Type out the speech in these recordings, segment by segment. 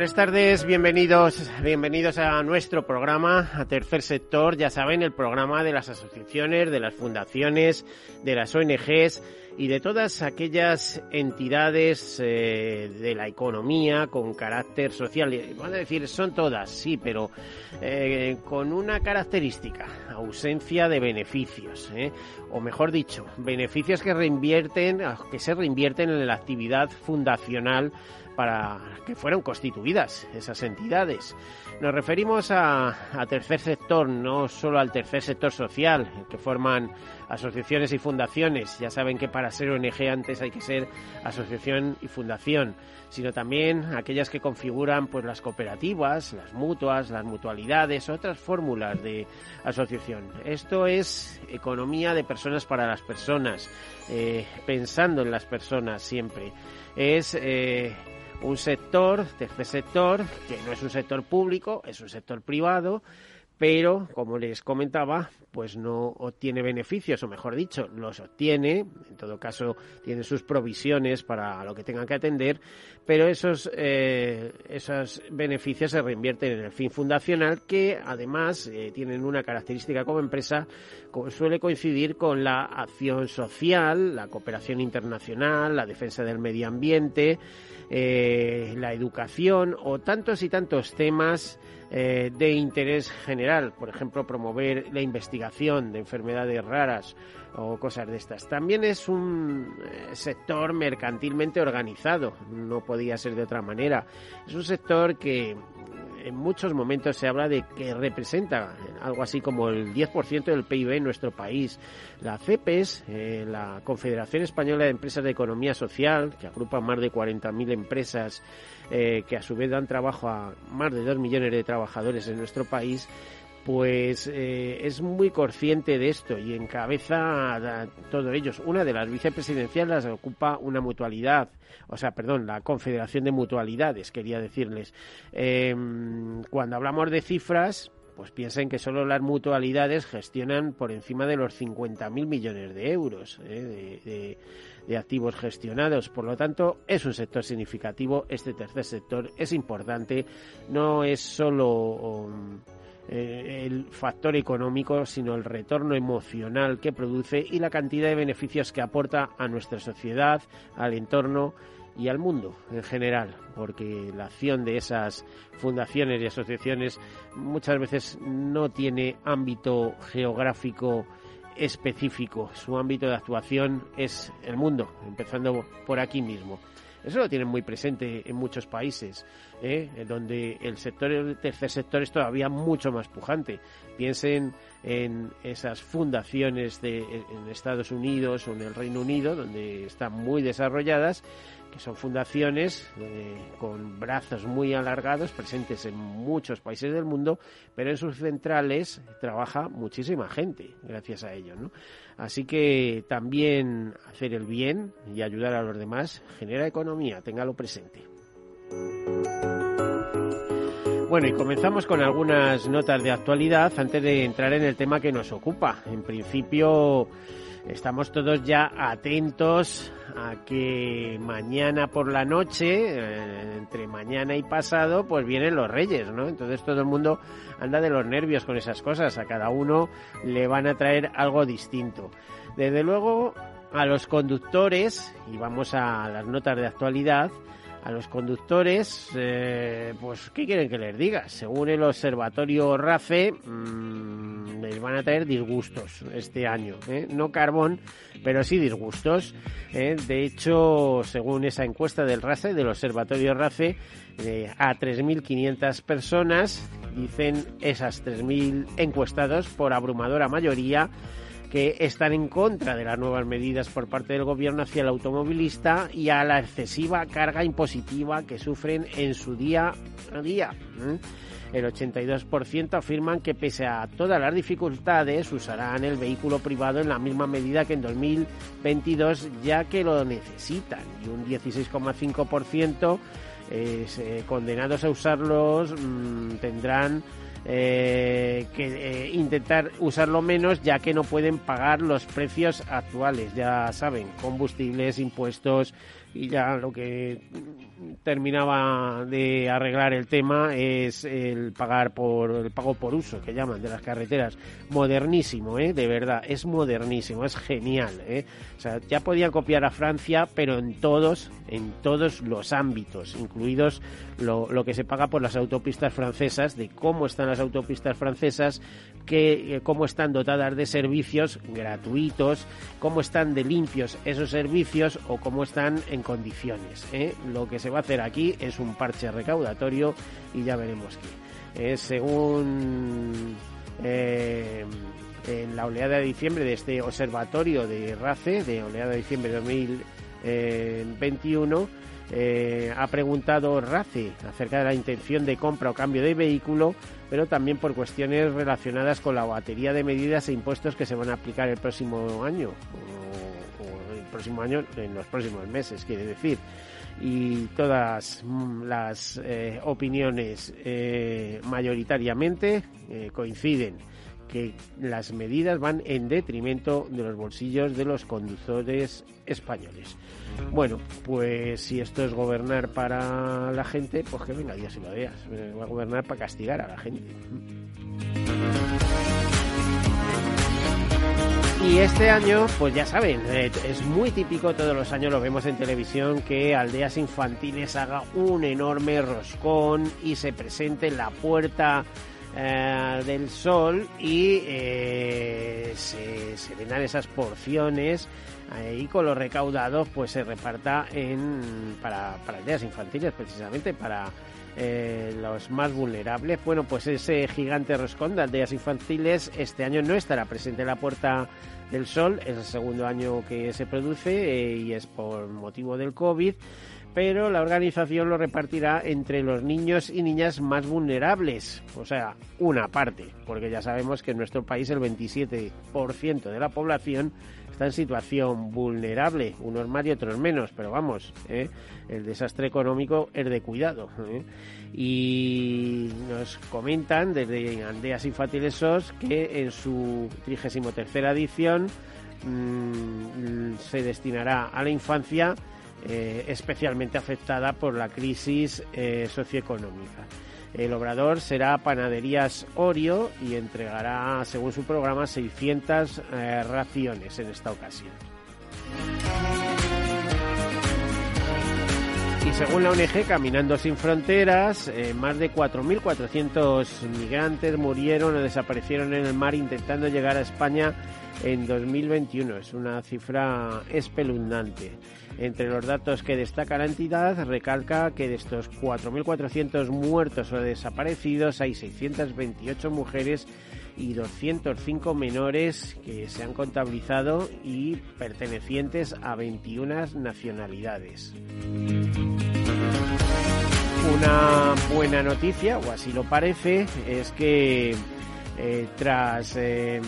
Buenas tardes, bienvenidos, bienvenidos a nuestro programa, a Tercer Sector. Ya saben, el programa de las asociaciones, de las fundaciones, de las ONGs y de todas aquellas entidades eh, de la economía con carácter social. Van a decir, son todas, sí, pero eh, con una característica, ausencia de beneficios, ¿eh? o mejor dicho, beneficios que reinvierten, que se reinvierten en la actividad fundacional para que fueron constituidas esas entidades. Nos referimos a, tercer sector, no solo al tercer sector social, que forman asociaciones y fundaciones. Ya saben que para ser ONG antes hay que ser asociación y fundación, sino también aquellas que configuran pues las cooperativas, las mutuas, las mutualidades, otras fórmulas de asociación. Esto es economía de personas para las personas, eh, pensando en las personas siempre. Es eh, un sector, tercer sector, que no es un sector público, es un sector privado, pero como les comentaba, pues no obtiene beneficios, o mejor dicho, los obtiene, en todo caso tiene sus provisiones para lo que tengan que atender, pero esos, eh, esos beneficios se reinvierten en el fin fundacional, que además eh, tienen una característica como empresa, como suele coincidir con la acción social, la cooperación internacional, la defensa del medio ambiente, eh, la educación o tantos y tantos temas eh, de interés general, por ejemplo, promover la investigación de enfermedades raras o cosas de estas. También es un eh, sector mercantilmente organizado, no podía ser de otra manera. Es un sector que en muchos momentos se habla de que representa algo así como el 10% del PIB en nuestro país. La CEPES, eh, la Confederación Española de Empresas de Economía Social, que agrupa más de 40.000 empresas eh, que a su vez dan trabajo a más de 2 millones de trabajadores en nuestro país, pues eh, es muy consciente de esto y encabeza a, todos ellos. Una de las vicepresidenciales ocupa una mutualidad, o sea, perdón, la Confederación de Mutualidades, quería decirles. Em, cuando hablamos de cifras, pues piensen que solo las mutualidades gestionan por encima de los 50.000 millones de euros eh, de, activos gestionados. Por lo tanto, es un sector significativo. Este tercer sector es importante. No es solo... Um, eh, el factor económico, sino el retorno emocional que produce y la cantidad de beneficios que aporta a nuestra sociedad, al entorno y al mundo en general, porque la acción de esas fundaciones y asociaciones muchas veces no tiene ámbito geográfico específico, su ámbito de actuación es el mundo, empezando por aquí mismo. Eso lo tienen muy presente en muchos países, ¿eh? donde el sector, el tercer sector es todavía mucho más pujante. Piensen en esas fundaciones de, en Estados Unidos o en el Reino Unido, donde están muy desarrolladas, que son fundaciones eh, con brazos muy alargados, presentes en muchos países del mundo, pero en sus centrales trabaja muchísima gente gracias a ello. ¿no? Así que también hacer el bien y ayudar a los demás genera economía, téngalo presente. Bueno, y comenzamos con algunas notas de actualidad antes de entrar en el tema que nos ocupa. En principio, estamos todos ya atentos a que mañana por la noche, eh, entre mañana y pasado, pues vienen los reyes, ¿no? Entonces todo el mundo anda de los nervios con esas cosas, a cada uno le van a traer algo distinto. Desde luego, a los conductores, y vamos a las notas de actualidad, a los conductores, eh, pues, ¿qué quieren que les diga? Según el observatorio RAFE, mmm, les van a traer disgustos este año. ¿eh? No carbón, pero sí disgustos. ¿eh? De hecho, según esa encuesta del RAFE, del observatorio RAFE, a 3.500 personas, dicen esas 3.000 encuestados por abrumadora mayoría, que están en contra de las nuevas medidas por parte del gobierno hacia el automovilista y a la excesiva carga impositiva que sufren en su día a día. El 82% afirman que pese a todas las dificultades usarán el vehículo privado en la misma medida que en 2022 ya que lo necesitan y un 16,5% eh, condenados a usarlos mm, tendrán eh, que eh, intentar usarlo menos ya que no pueden pagar los precios actuales, ya saben, combustibles, impuestos, y ya lo que terminaba de arreglar el tema es el pagar por el pago por uso que llaman de las carreteras modernísimo eh de verdad es modernísimo es genial eh ya podían copiar a Francia pero en todos en todos los ámbitos incluidos lo, lo que se paga por las autopistas francesas de cómo están las autopistas francesas que eh, cómo están dotadas de servicios gratuitos cómo están de limpios esos servicios o cómo están en condiciones. ¿eh? Lo que se va a hacer aquí es un parche recaudatorio y ya veremos qué. Eh, según eh, en la oleada de diciembre de este observatorio de RACE, de oleada de diciembre de 2021, ha preguntado RACE acerca de la intención de compra o cambio de vehículo, pero también por cuestiones relacionadas con la batería de medidas e impuestos que se van a aplicar el próximo año próximo año, en los próximos meses, quiere decir. Y todas mm, las eh, opiniones eh, mayoritariamente eh, coinciden que las medidas van en detrimento de los bolsillos de los conductores españoles. Bueno, pues si esto es gobernar para la gente, pues que venga, ya se lo veas. Va a gobernar para castigar a la gente. Y este año, pues ya saben, eh, es muy típico, todos los años lo vemos en televisión, que Aldeas Infantiles haga un enorme roscón y se presente en la puerta eh, del sol y eh, se, se vendan esas porciones y con los recaudados pues se reparta en para, para aldeas infantiles precisamente para eh, los más vulnerables. Bueno, pues ese gigante roscón de aldeas infantiles este año no estará presente en la Puerta del Sol, es el segundo año que se produce eh, y es por motivo del COVID pero la organización lo repartirá entre los niños y niñas más vulnerables, o sea, una parte, porque ya sabemos que en nuestro país el 27% de la población está en situación vulnerable, unos más y otros menos, pero vamos, ¿eh? el desastre económico es de cuidado. ¿eh? Y nos comentan desde Andeas Infantiles SOS que en su 33 edición mmm, se destinará a la infancia eh, especialmente afectada por la crisis eh, socioeconómica. El obrador será Panaderías Orio y entregará, según su programa, 600 eh, raciones en esta ocasión. Y según la ONG Caminando sin Fronteras, más de 4.400 migrantes murieron o desaparecieron en el mar intentando llegar a España en 2021. Es una cifra espeluznante. Entre los datos que destaca la entidad, recalca que de estos 4.400 muertos o desaparecidos hay 628 mujeres y 205 menores que se han contabilizado y pertenecientes a 21 nacionalidades. Una buena noticia, o así lo parece, es que eh, tras em,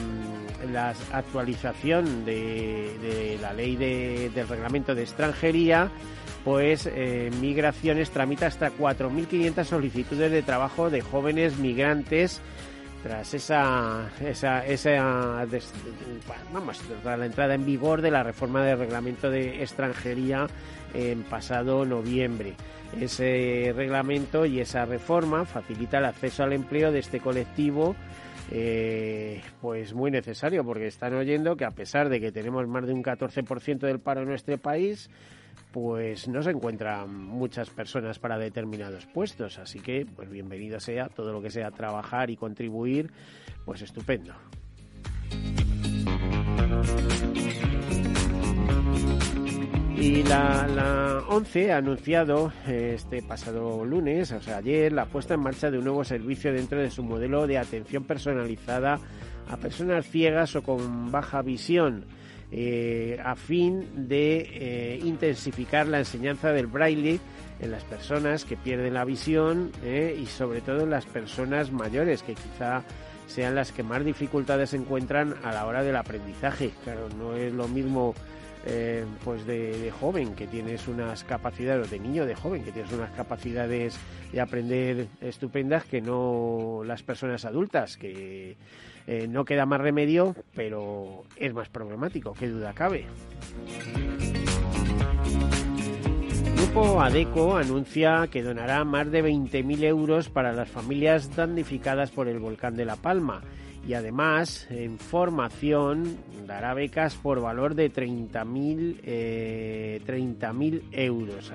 la actualización de, la ley del reglamento de extranjería, pues eh, Migraciones tramita hasta 4.500 solicitudes de trabajo de jóvenes migrantes tras esa, esa, esa la entrada en vigor de la reforma del reglamento de extranjería en pasado noviembre. Ese reglamento y esa reforma facilita el acceso al empleo de este colectivo eh, pues muy necesario porque están oyendo que a pesar de que tenemos más de un 14% del paro en nuestro país, pues no se encuentran muchas personas para determinados puestos. Así que, pues bienvenido sea todo lo que sea trabajar y contribuir, pues estupendo. Y la, la, ONCE ha anunciado este pasado lunes, o sea, ayer, la puesta en marcha de un nuevo servicio dentro de su modelo de atención personalizada a personas ciegas o con baja visión, eh, a fin de eh, intensificar la enseñanza del braille en las personas que pierden la visión eh, y sobre todo en las personas mayores, que quizá sean las que más dificultades encuentran a la hora del aprendizaje. Claro, no es lo mismo eh, pues de, joven que tienes unas capacidades, o de niño de joven que tienes unas capacidades de aprender estupendas que no las personas adultas, que eh, no queda más remedio, pero es más problemático, qué duda cabe. Grupo ADECO anuncia que donará más de 20.000 euros para las familias damnificadas por el volcán de La Palma y además en formación dará becas por valor de 30.000 eh, 30 euros.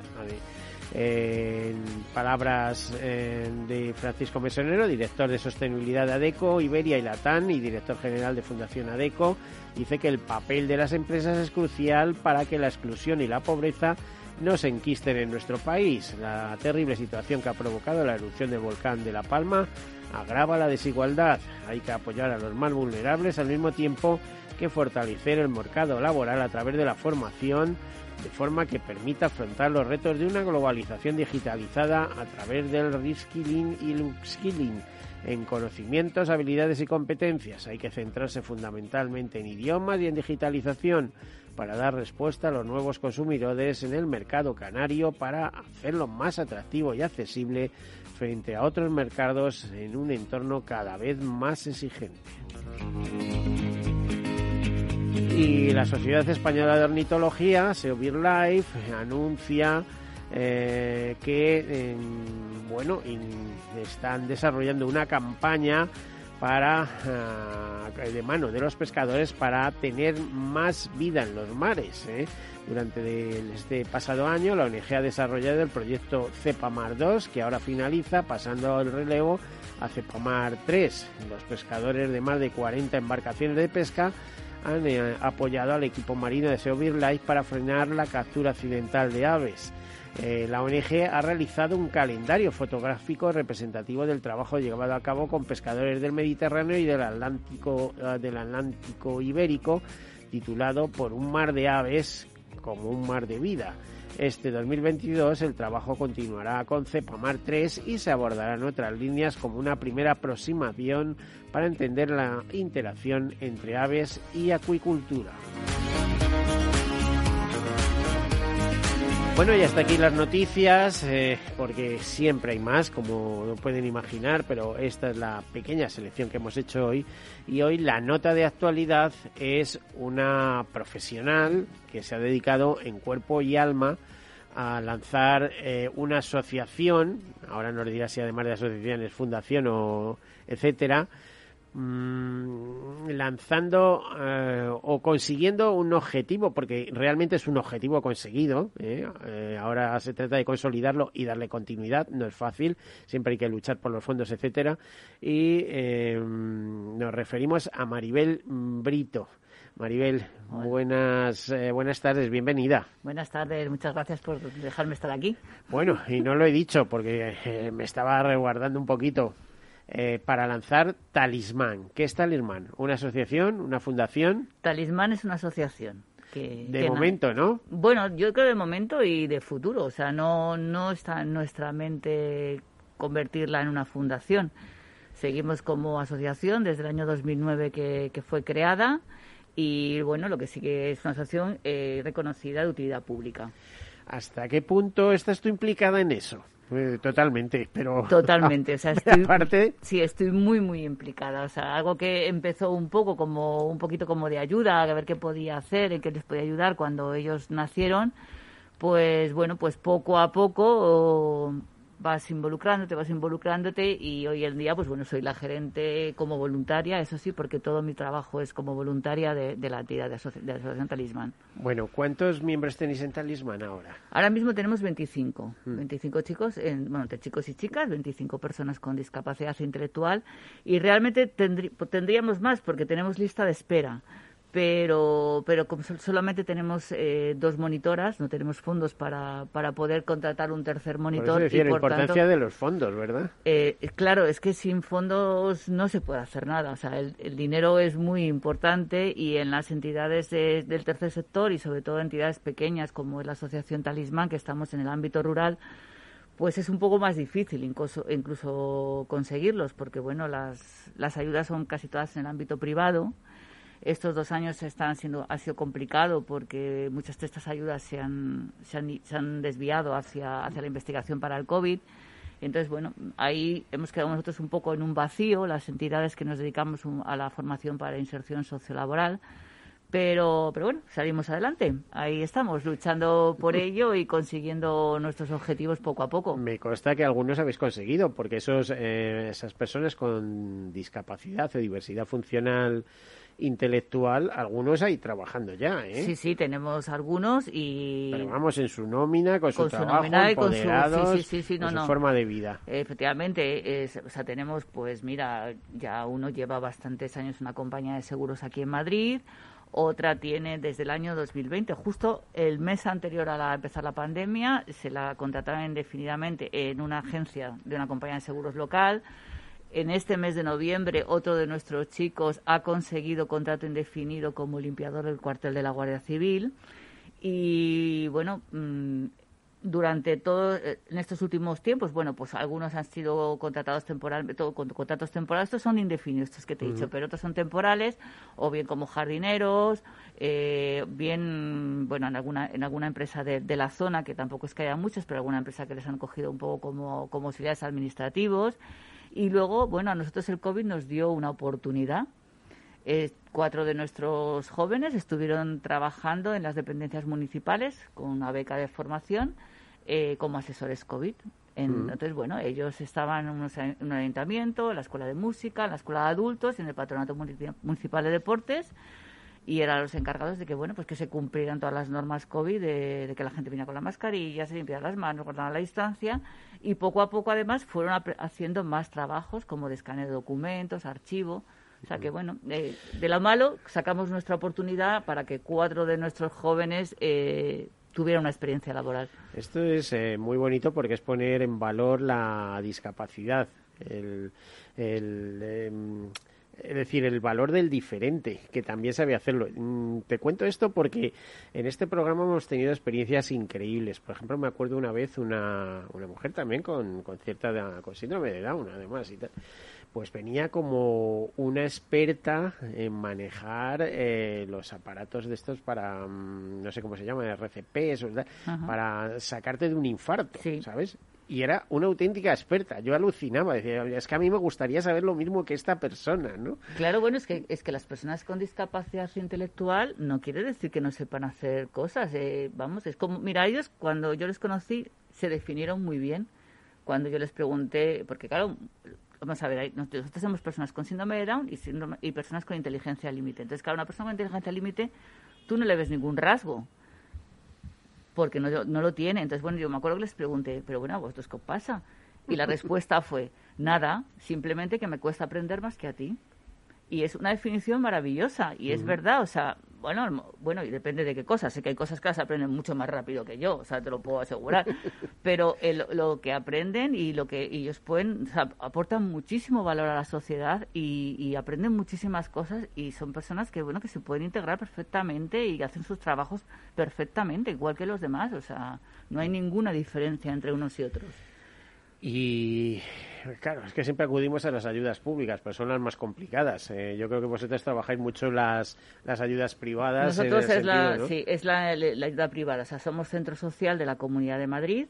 en palabras eh, de Francisco Mesonero, director de sostenibilidad de ADECO, Iberia y Latán y director general de Fundación ADECO, dice que el papel de las empresas es crucial para que la exclusión y la pobreza no se enquisten en nuestro país. La terrible situación que ha provocado la erupción del volcán de La Palma agrava la desigualdad. Hay que apoyar a los más vulnerables al mismo tiempo que fortalecer el mercado laboral a través de la formación de forma que permita afrontar los retos de una globalización digitalizada a través del reskilling y upskilling en conocimientos, habilidades y competencias. Hay que centrarse fundamentalmente en idiomas y en digitalización para dar respuesta a los nuevos consumidores en el mercado canario para hacerlo más atractivo y accesible frente a otros mercados en un entorno cada vez más exigente. Y la Sociedad Española de Ornitología, SEOBIRLIFE, anuncia eh, que bueno, están desarrollando una campaña para eh, de mano de los pescadores para tener más vida en los mares. ¿eh? Durante este pasado año, la ONG ha desarrollado el proyecto Cepamar 2, que ahora finaliza, pasando el relevo a Cepamar 3. Los pescadores de más de 40 embarcaciones de pesca han eh, apoyado al equipo marino de Seovir Life para frenar la captura accidental de aves. Eh, la ONG ha realizado un calendario fotográfico representativo del trabajo llevado a cabo con pescadores del Mediterráneo y del Atlántico, eh, del Atlántico Ibérico, titulado Por un mar de aves como un mar de vida. Este 2022 el trabajo continuará con Cepamar 3 y se abordarán otras líneas como una primera aproximación para entender la interacción entre aves y acuicultura. Bueno, y hasta aquí las noticias, eh, porque siempre hay más, como pueden imaginar, pero esta es la pequeña selección que hemos hecho hoy. Y hoy la nota de actualidad es una profesional que se ha dedicado en cuerpo y alma a lanzar eh, una asociación, ahora nos dirá si además de asociación es fundación o etcétera, Mm, lanzando eh, o consiguiendo un objetivo, porque realmente es un objetivo conseguido. ¿eh? Eh, ahora se trata de consolidarlo y darle continuidad. No es fácil, siempre hay que luchar por los fondos, etcétera. Y nos referimos a Maribel Brito. Maribel, buenas, buenas tardes, bienvenida. Buenas tardes, muchas gracias por dejarme estar aquí. Bueno, y no lo he dicho porque me estaba resguardando un poquito eh, para lanzar Talismán. ¿Qué es Talismán? ¿Una asociación? ¿Una fundación? Talismán es una asociación. Que, de momento, ¿no? Bueno, yo creo de momento y de futuro. O sea, no, no está en nuestra mente convertirla en una fundación. Seguimos como asociación desde el año 2009 que, que fue creada y bueno, lo que sí que es una asociación eh, reconocida de utilidad pública. ¿Hasta qué punto estás tú implicada en eso? Totalmente, pero... Totalmente, o sea, estoy, aparte... sí, estoy muy, muy implicada. O sea, algo que empezó un poco como, un poquito como de ayuda, a ver qué podía hacer, en qué les podía ayudar cuando ellos nacieron, pues bueno, pues poco a poco vas involucrándote, vas involucrándote y hoy en día, pues bueno, soy la gerente como voluntaria, eso sí, porque todo mi trabajo es como voluntaria de, la entidad de, de, la Asociación Talismán. Bueno, ¿cuántos miembros tenéis en Talismán ahora? Ahora mismo tenemos 25, 25 mm. chicos, en, bueno, entre chicos y chicas, 25 personas con discapacidad intelectual y realmente tendríamos más porque tenemos lista de espera pero, pero como solamente tenemos eh, dos monitoras, no tenemos fondos para, para poder contratar un tercer monitor. Por y la importancia de los fondos, ¿verdad? Eh, claro, es que sin fondos no se puede hacer nada. O sea, el, dinero es muy importante y en las entidades del tercer sector y sobre todo entidades pequeñas como es la Asociación Talismán, que estamos en el ámbito rural, pues es un poco más difícil incluso, incluso conseguirlos, porque bueno, las, las ayudas son casi todas en el ámbito privado estos dos años están siendo, ha sido complicado porque muchas de estas ayudas se han, se han, se han desviado hacia, hacia la investigación para el COVID. Entonces, bueno, ahí hemos quedado nosotros un poco en un vacío, las entidades que nos dedicamos a la formación para inserción sociolaboral. Pero, pero bueno, salimos adelante. Ahí estamos, luchando por ello y consiguiendo nuestros objetivos poco a poco. Me consta que algunos habéis conseguido, porque esos, eh, esas personas con discapacidad o diversidad funcional intelectual, algunos ahí trabajando ya, ¿eh? Sí, sí, tenemos algunos y... Pero vamos, en su nómina, con, su trabajo, empoderados, con su, sí, forma de vida. Efectivamente, o sea, tenemos, pues mira, ya uno lleva bastantes años una compañía de seguros aquí en Madrid, otra tiene desde el año 2020, justo el mes anterior a la, empezar la pandemia, se la contrataron indefinidamente en una agencia de una compañía de seguros local, en este mes de noviembre otro de nuestros chicos ha conseguido contrato indefinido como limpiador del cuartel de la Guardia Civil. Y bueno, mm, durante todo eh, en estos últimos tiempos, bueno, pues algunos han sido contratados temporalmente, con contratos temporales, estos son indefinidos, estos que te he dicho, pero otros son temporales, o bien como jardineros, eh, bien, bueno, en alguna, en alguna empresa de, la zona, que tampoco es que haya muchas, pero alguna empresa que les han cogido un poco como, como auxiliares administrativos. Y luego, bueno, a nosotros el COVID nos dio una oportunidad. Eh, cuatro de nuestros jóvenes estuvieron trabajando en las dependencias municipales con una beca de formación eh, como asesores COVID. Entonces, bueno, ellos estaban en un, ayuntamiento, en la escuela de música, en la escuela de adultos, en el patronato municipal de deportes y eran los encargados de que bueno pues que se cumplieran todas las normas covid de, que la gente viniera con la mascarilla se limpiara las manos guardara la distancia y poco a poco además fueron haciendo más trabajos como de escaneo de documentos archivo. O sea que bueno de, lo malo sacamos nuestra oportunidad para que cuatro de nuestros jóvenes eh, tuvieran una experiencia laboral. Esto es eh, muy bonito porque es poner en valor la discapacidad el, el em, es decir, el valor del diferente, que también sabe hacerlo. Mm, te cuento esto porque en este programa hemos tenido experiencias increíbles. Por ejemplo, me acuerdo una vez una, una mujer también con, con cierta con síndrome de Down, además, y tal. Pues venía como una experta en manejar eh, los aparatos de estos para, mm, no sé cómo se llama, RCPs, para sacarte de un infarto, ¿sabes? Y era una auténtica experta. Yo alucinaba, decía, es que a mí me gustaría saber lo mismo que esta persona, ¿no? Claro, bueno, es que, es que las personas con discapacidad intelectual no quiere decir que no sepan hacer cosas. Eh, vamos, es como, mira, ellos cuando yo les conocí se definieron muy bien. Cuando yo les pregunté, porque claro, vamos a ver, nosotros somos personas con síndrome de Down y, síndrome, y personas con inteligencia límite. Entonces, claro, una persona con inteligencia límite, tú no le ves ningún rasgo porque no, no lo tiene. Entonces, bueno, yo me acuerdo que les pregunté, pero bueno, ¿a vosotros qué pasa? Y la respuesta fue, nada, simplemente que me cuesta aprender más que a ti. Y es una definición maravillosa, y es verdad, o sea, bueno, bueno, y depende de qué cosas. Sé que hay cosas que las aprenden mucho más rápido que yo, o sea, te lo puedo asegurar. Pero lo que aprenden y lo que ellos pueden, o sea, aportan muchísimo valor a la sociedad y, aprenden muchísimas cosas y son personas que, bueno, que se pueden integrar perfectamente y hacen sus trabajos perfectamente, igual que los demás. O sea, no hay ninguna diferencia entre unos y otros. Y claro, es que siempre acudimos a las ayudas públicas, pero son las más complicadas. Eh, yo creo que vosotros trabajáis mucho las, las ayudas privadas. Nosotros es, la, sí, es la, ayuda privada. O sea, somos centro social de la Comunidad de Madrid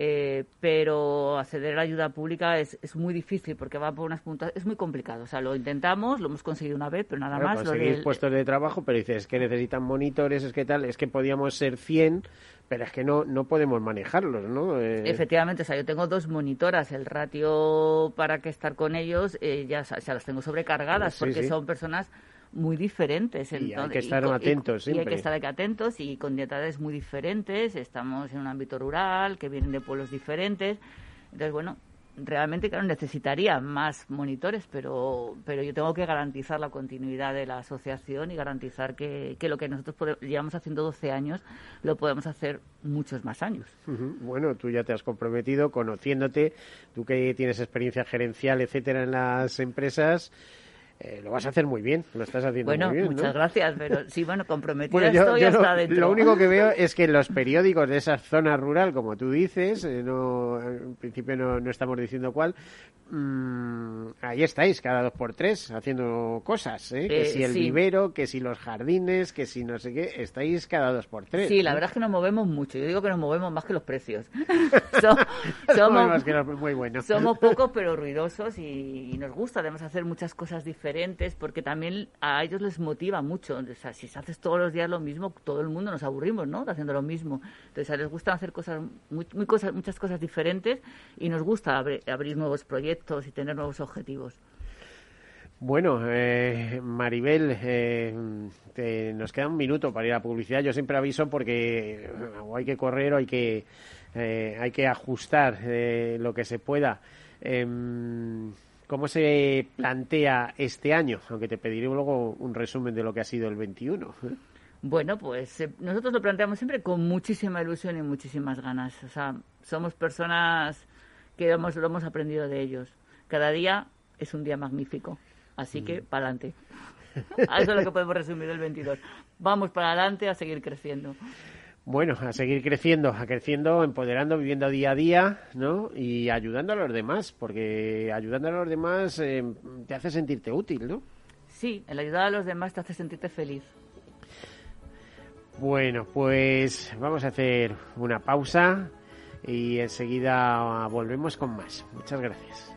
Eh, pero acceder a la ayuda pública es, es, muy difícil porque va por unas puntas, es muy complicado. O sea, lo intentamos, lo hemos conseguido una vez, pero nada más. Conseguís puestos de trabajo, pero dices que necesitan monitores, es que tal, es que podíamos ser 100, pero es que no, no podemos manejarlos, ¿no? Eh... Efectivamente, o sea, yo tengo dos monitoras, el ratio para que estar con ellos eh, ya, ya las tengo sobrecargadas Sí, porque sí. son personas muy diferentes. Y hay entonces- que estar con- atentos y hay siempre. que estar atentos y con edades muy diferentes. Estamos en un ámbito rural, que vienen de pueblos diferentes. Entonces, bueno, realmente, claro, necesitaría más monitores, pero, pero yo tengo que garantizar la continuidad de la asociación y garantizar que, que lo que nosotros pode- llevamos haciendo 12 años lo podemos hacer muchos más años. Bueno, tú ya te has comprometido, conociéndote, tú que tienes experiencia gerencial, etcétera, en las empresas, eh, lo vas a hacer muy bien, lo estás haciendo Bueno, muy bien, ¿no? muchas gracias, pero sí, bueno, comprometida Bueno, yo, estoy yo hasta lo, dentro. lo único que veo es que en los periódicos de esa zona rural, como tú dices, eh, no, en principio no, no estamos diciendo cuál, mm, ahí estáis cada dos por tres haciendo cosas, ¿eh? que Eh, si el sí. vivero, que si los jardines, que si no sé qué, estáis cada dos por tres. Sí, la verdad es que nos movemos mucho. Yo digo que nos movemos más que los precios. Somos, que muy bueno. somos pocos pero ruidosos y, y nos gusta además hacer muchas cosas diferentes porque también a ellos les motiva mucho. O sea, si haces todos los días lo mismo, todo el mundo nos aburrimos, ¿no? Haciendo lo mismo. Entonces les gusta hacer cosas, muy, cosas, muchas cosas diferentes y nos gusta abrir, nuevos proyectos y tener nuevos objetivos. Bueno, eh, Maribel, eh, te- nos queda un minuto para ir a publicidad. Yo siempre aviso porque hay que correr o hay que, eh, hay que ajustar eh, lo que se pueda. ¿Cómo se plantea este año? Aunque te pediré luego un resumen de lo que ha sido el 21. ¿eh? Bueno, pues eh, nosotros lo planteamos siempre con muchísima ilusión y muchísimas ganas. O sea, somos personas que hemos, lo hemos aprendido de ellos. Cada día es un día magnífico. Así que, para adelante. Eso es lo que podemos resumir del 22. Vamos para adelante a seguir creciendo. Bueno, a seguir creciendo, a creciendo, empoderando, viviendo día a día, ¿no? Y ayudando a los demás, porque ayudando a los demás eh, te hace sentirte útil, ¿no? Sí, el ayudar a los demás te hace sentirte feliz. Bueno, pues vamos a hacer una pausa y enseguida volvemos con más. Muchas gracias.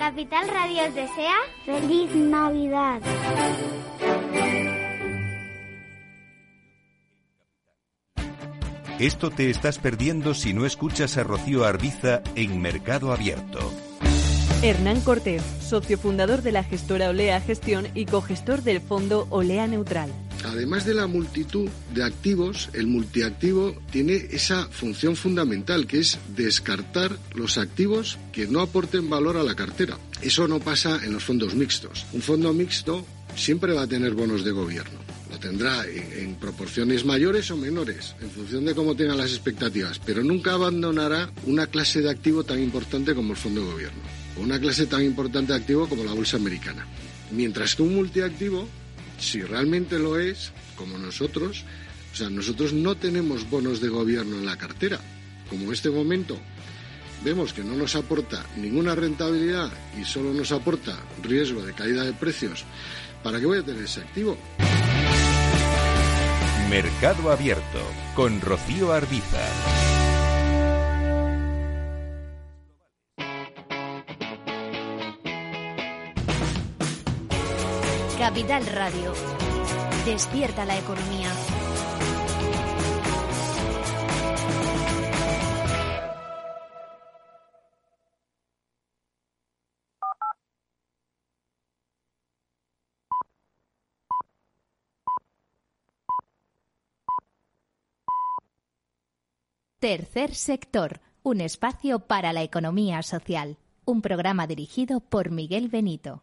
Capital Radio os desea feliz Navidad. Esto te estás perdiendo si no escuchas a Rocío Arbiza en Mercado Abierto. Hernán Cortés, socio fundador de la gestora Olea Gestión y cogestor del fondo Olea Neutral. Además de la multitud de activos, el multiactivo tiene esa función fundamental que es descartar los activos que no aporten valor a la cartera. Eso no pasa en los fondos mixtos. Un fondo mixto siempre va a tener bonos de gobierno. Lo tendrá en, proporciones mayores o menores, en función de cómo tengan las expectativas, pero nunca abandonará una clase de activo tan importante como el fondo de gobierno, o una clase tan importante de activo como la bolsa americana. Mientras que un multiactivo si realmente lo es, como nosotros, o sea, nosotros no tenemos bonos de gobierno en la cartera. Como en este momento vemos que no nos aporta ninguna rentabilidad y solo nos aporta riesgo de caída de precios, ¿para qué voy a tener ese activo? Mercado Abierto con Rocío Arbiza. Capital Radio. Despierta la economía. Tercer sector, un espacio para la economía social. Un programa dirigido por Miguel Benito.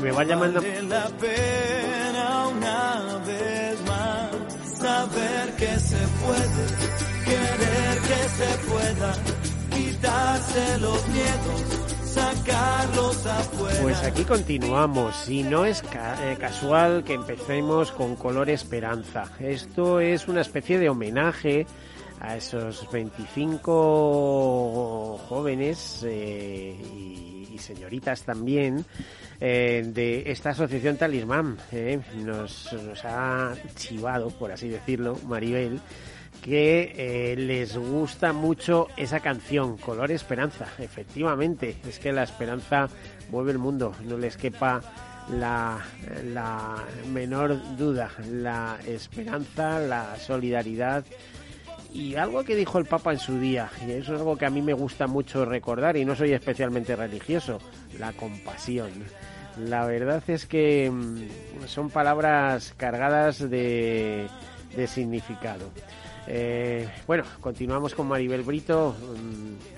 Me va llamando. La pena una vez más saber que se puede, querer que se pueda, quitarse los miedos sacarlos afuera. Pues aquí continuamos y no es ca- eh, casual que empecemos con Color Esperanza. Esto es una especie de homenaje a esos 25 jóvenes eh, y, señoritas también eh, de esta asociación Talismán. eh. Nos, nos ha chivado, por así decirlo, Maribel que eh, les gusta mucho esa canción, Color Esperanza. Efectivamente, es que la esperanza mueve el mundo, no les quepa la, la menor duda. La esperanza, la solidaridad y algo que dijo el Papa en su día, y eso es algo que a mí me gusta mucho recordar y no soy especialmente religioso, la compasión. La verdad es que mm, son palabras cargadas de, de significado. Eh, bueno, continuamos con Maribel Brito, mm,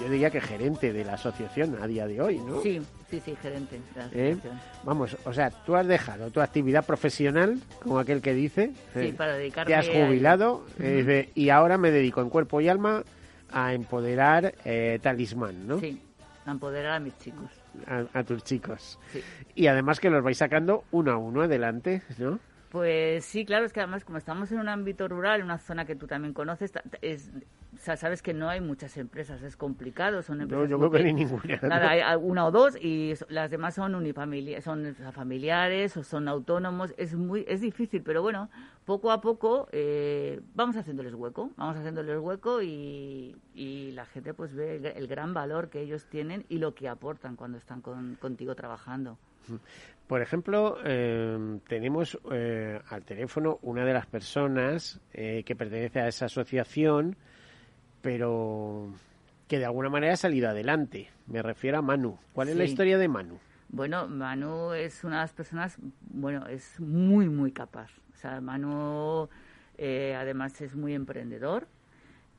yo diría que gerente de la asociación a día de hoy, ¿no? Sí, sí, sí, gerente de la ¿Eh? Vamos, o sea, tú has dejado tu actividad profesional, como aquel que dice, Sí, eh, para dedicarme te has a jubilado eh, y ahora me dedico en cuerpo y alma a empoderar eh, talismán, ¿no? Sí, a empoderar a mis chicos. A, a tus chicos. Sí. Y además que los vais sacando uno a uno adelante, ¿no? Pues sí, claro, es que además como estamos en un ámbito rural, en una zona que tú también conoces, es, o sea, sabes que no hay muchas empresas, es complicado, son No, empresas yo creo que ni ninguna. ¿no? Nada, hay una o dos y las demás son unifamiliares, son familiares o son autónomos. Es muy, es difícil, pero bueno, poco a poco eh, vamos haciéndoles hueco, vamos haciéndoles hueco y, y la gente pues ve el, el gran valor que ellos tienen y lo que aportan cuando están con- contigo trabajando. Por ejemplo, eh, tenemos eh, al teléfono una de las personas eh, que pertenece a esa asociación, pero que de alguna manera ha salido adelante. Me refiero a Manu. ¿Cuál es la historia de Manu? Bueno, Manu es una de las personas, bueno, es muy, muy capaz. O sea, Manu eh, además es muy emprendedor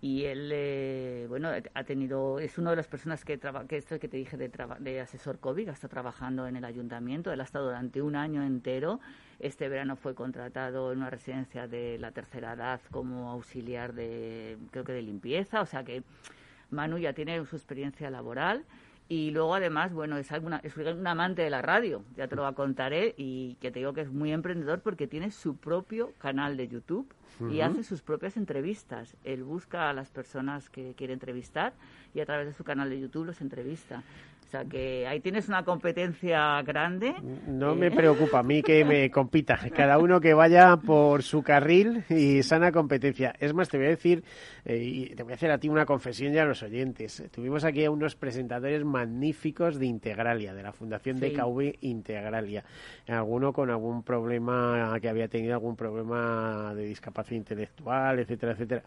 y él, eh, bueno, ha tenido, es una de las personas que, traba, que esto que te dije de, traba- de asesor COVID, está trabajando en el ayuntamiento, él ha estado durante un año entero. Este verano fue contratado en una residencia de la tercera edad como auxiliar de, creo que de limpieza, o sea que Manu ya tiene su experiencia laboral y luego además, bueno, es, alguna, es un amante de la radio, ya te lo contaré y que te digo que es muy emprendedor porque tiene su propio canal de YouTube y hace sus propias entrevistas. Él busca a las personas que quiere entrevistar y a través de su canal de YouTube los entrevista. O sea que ahí tienes una competencia grande. No Eh, me preocupa a mí que me compita. Cada uno que vaya por su carril y sana competencia. Es más, te voy a decir, eh, y te voy a hacer a ti una confesión y a los oyentes. Tuvimos aquí a unos presentadores magníficos de Integralia, de la Fundación Sí. DKV Integralia. Alguno con algún problema, que había tenido algún problema de discapacidad intelectual, etcétera, etcétera.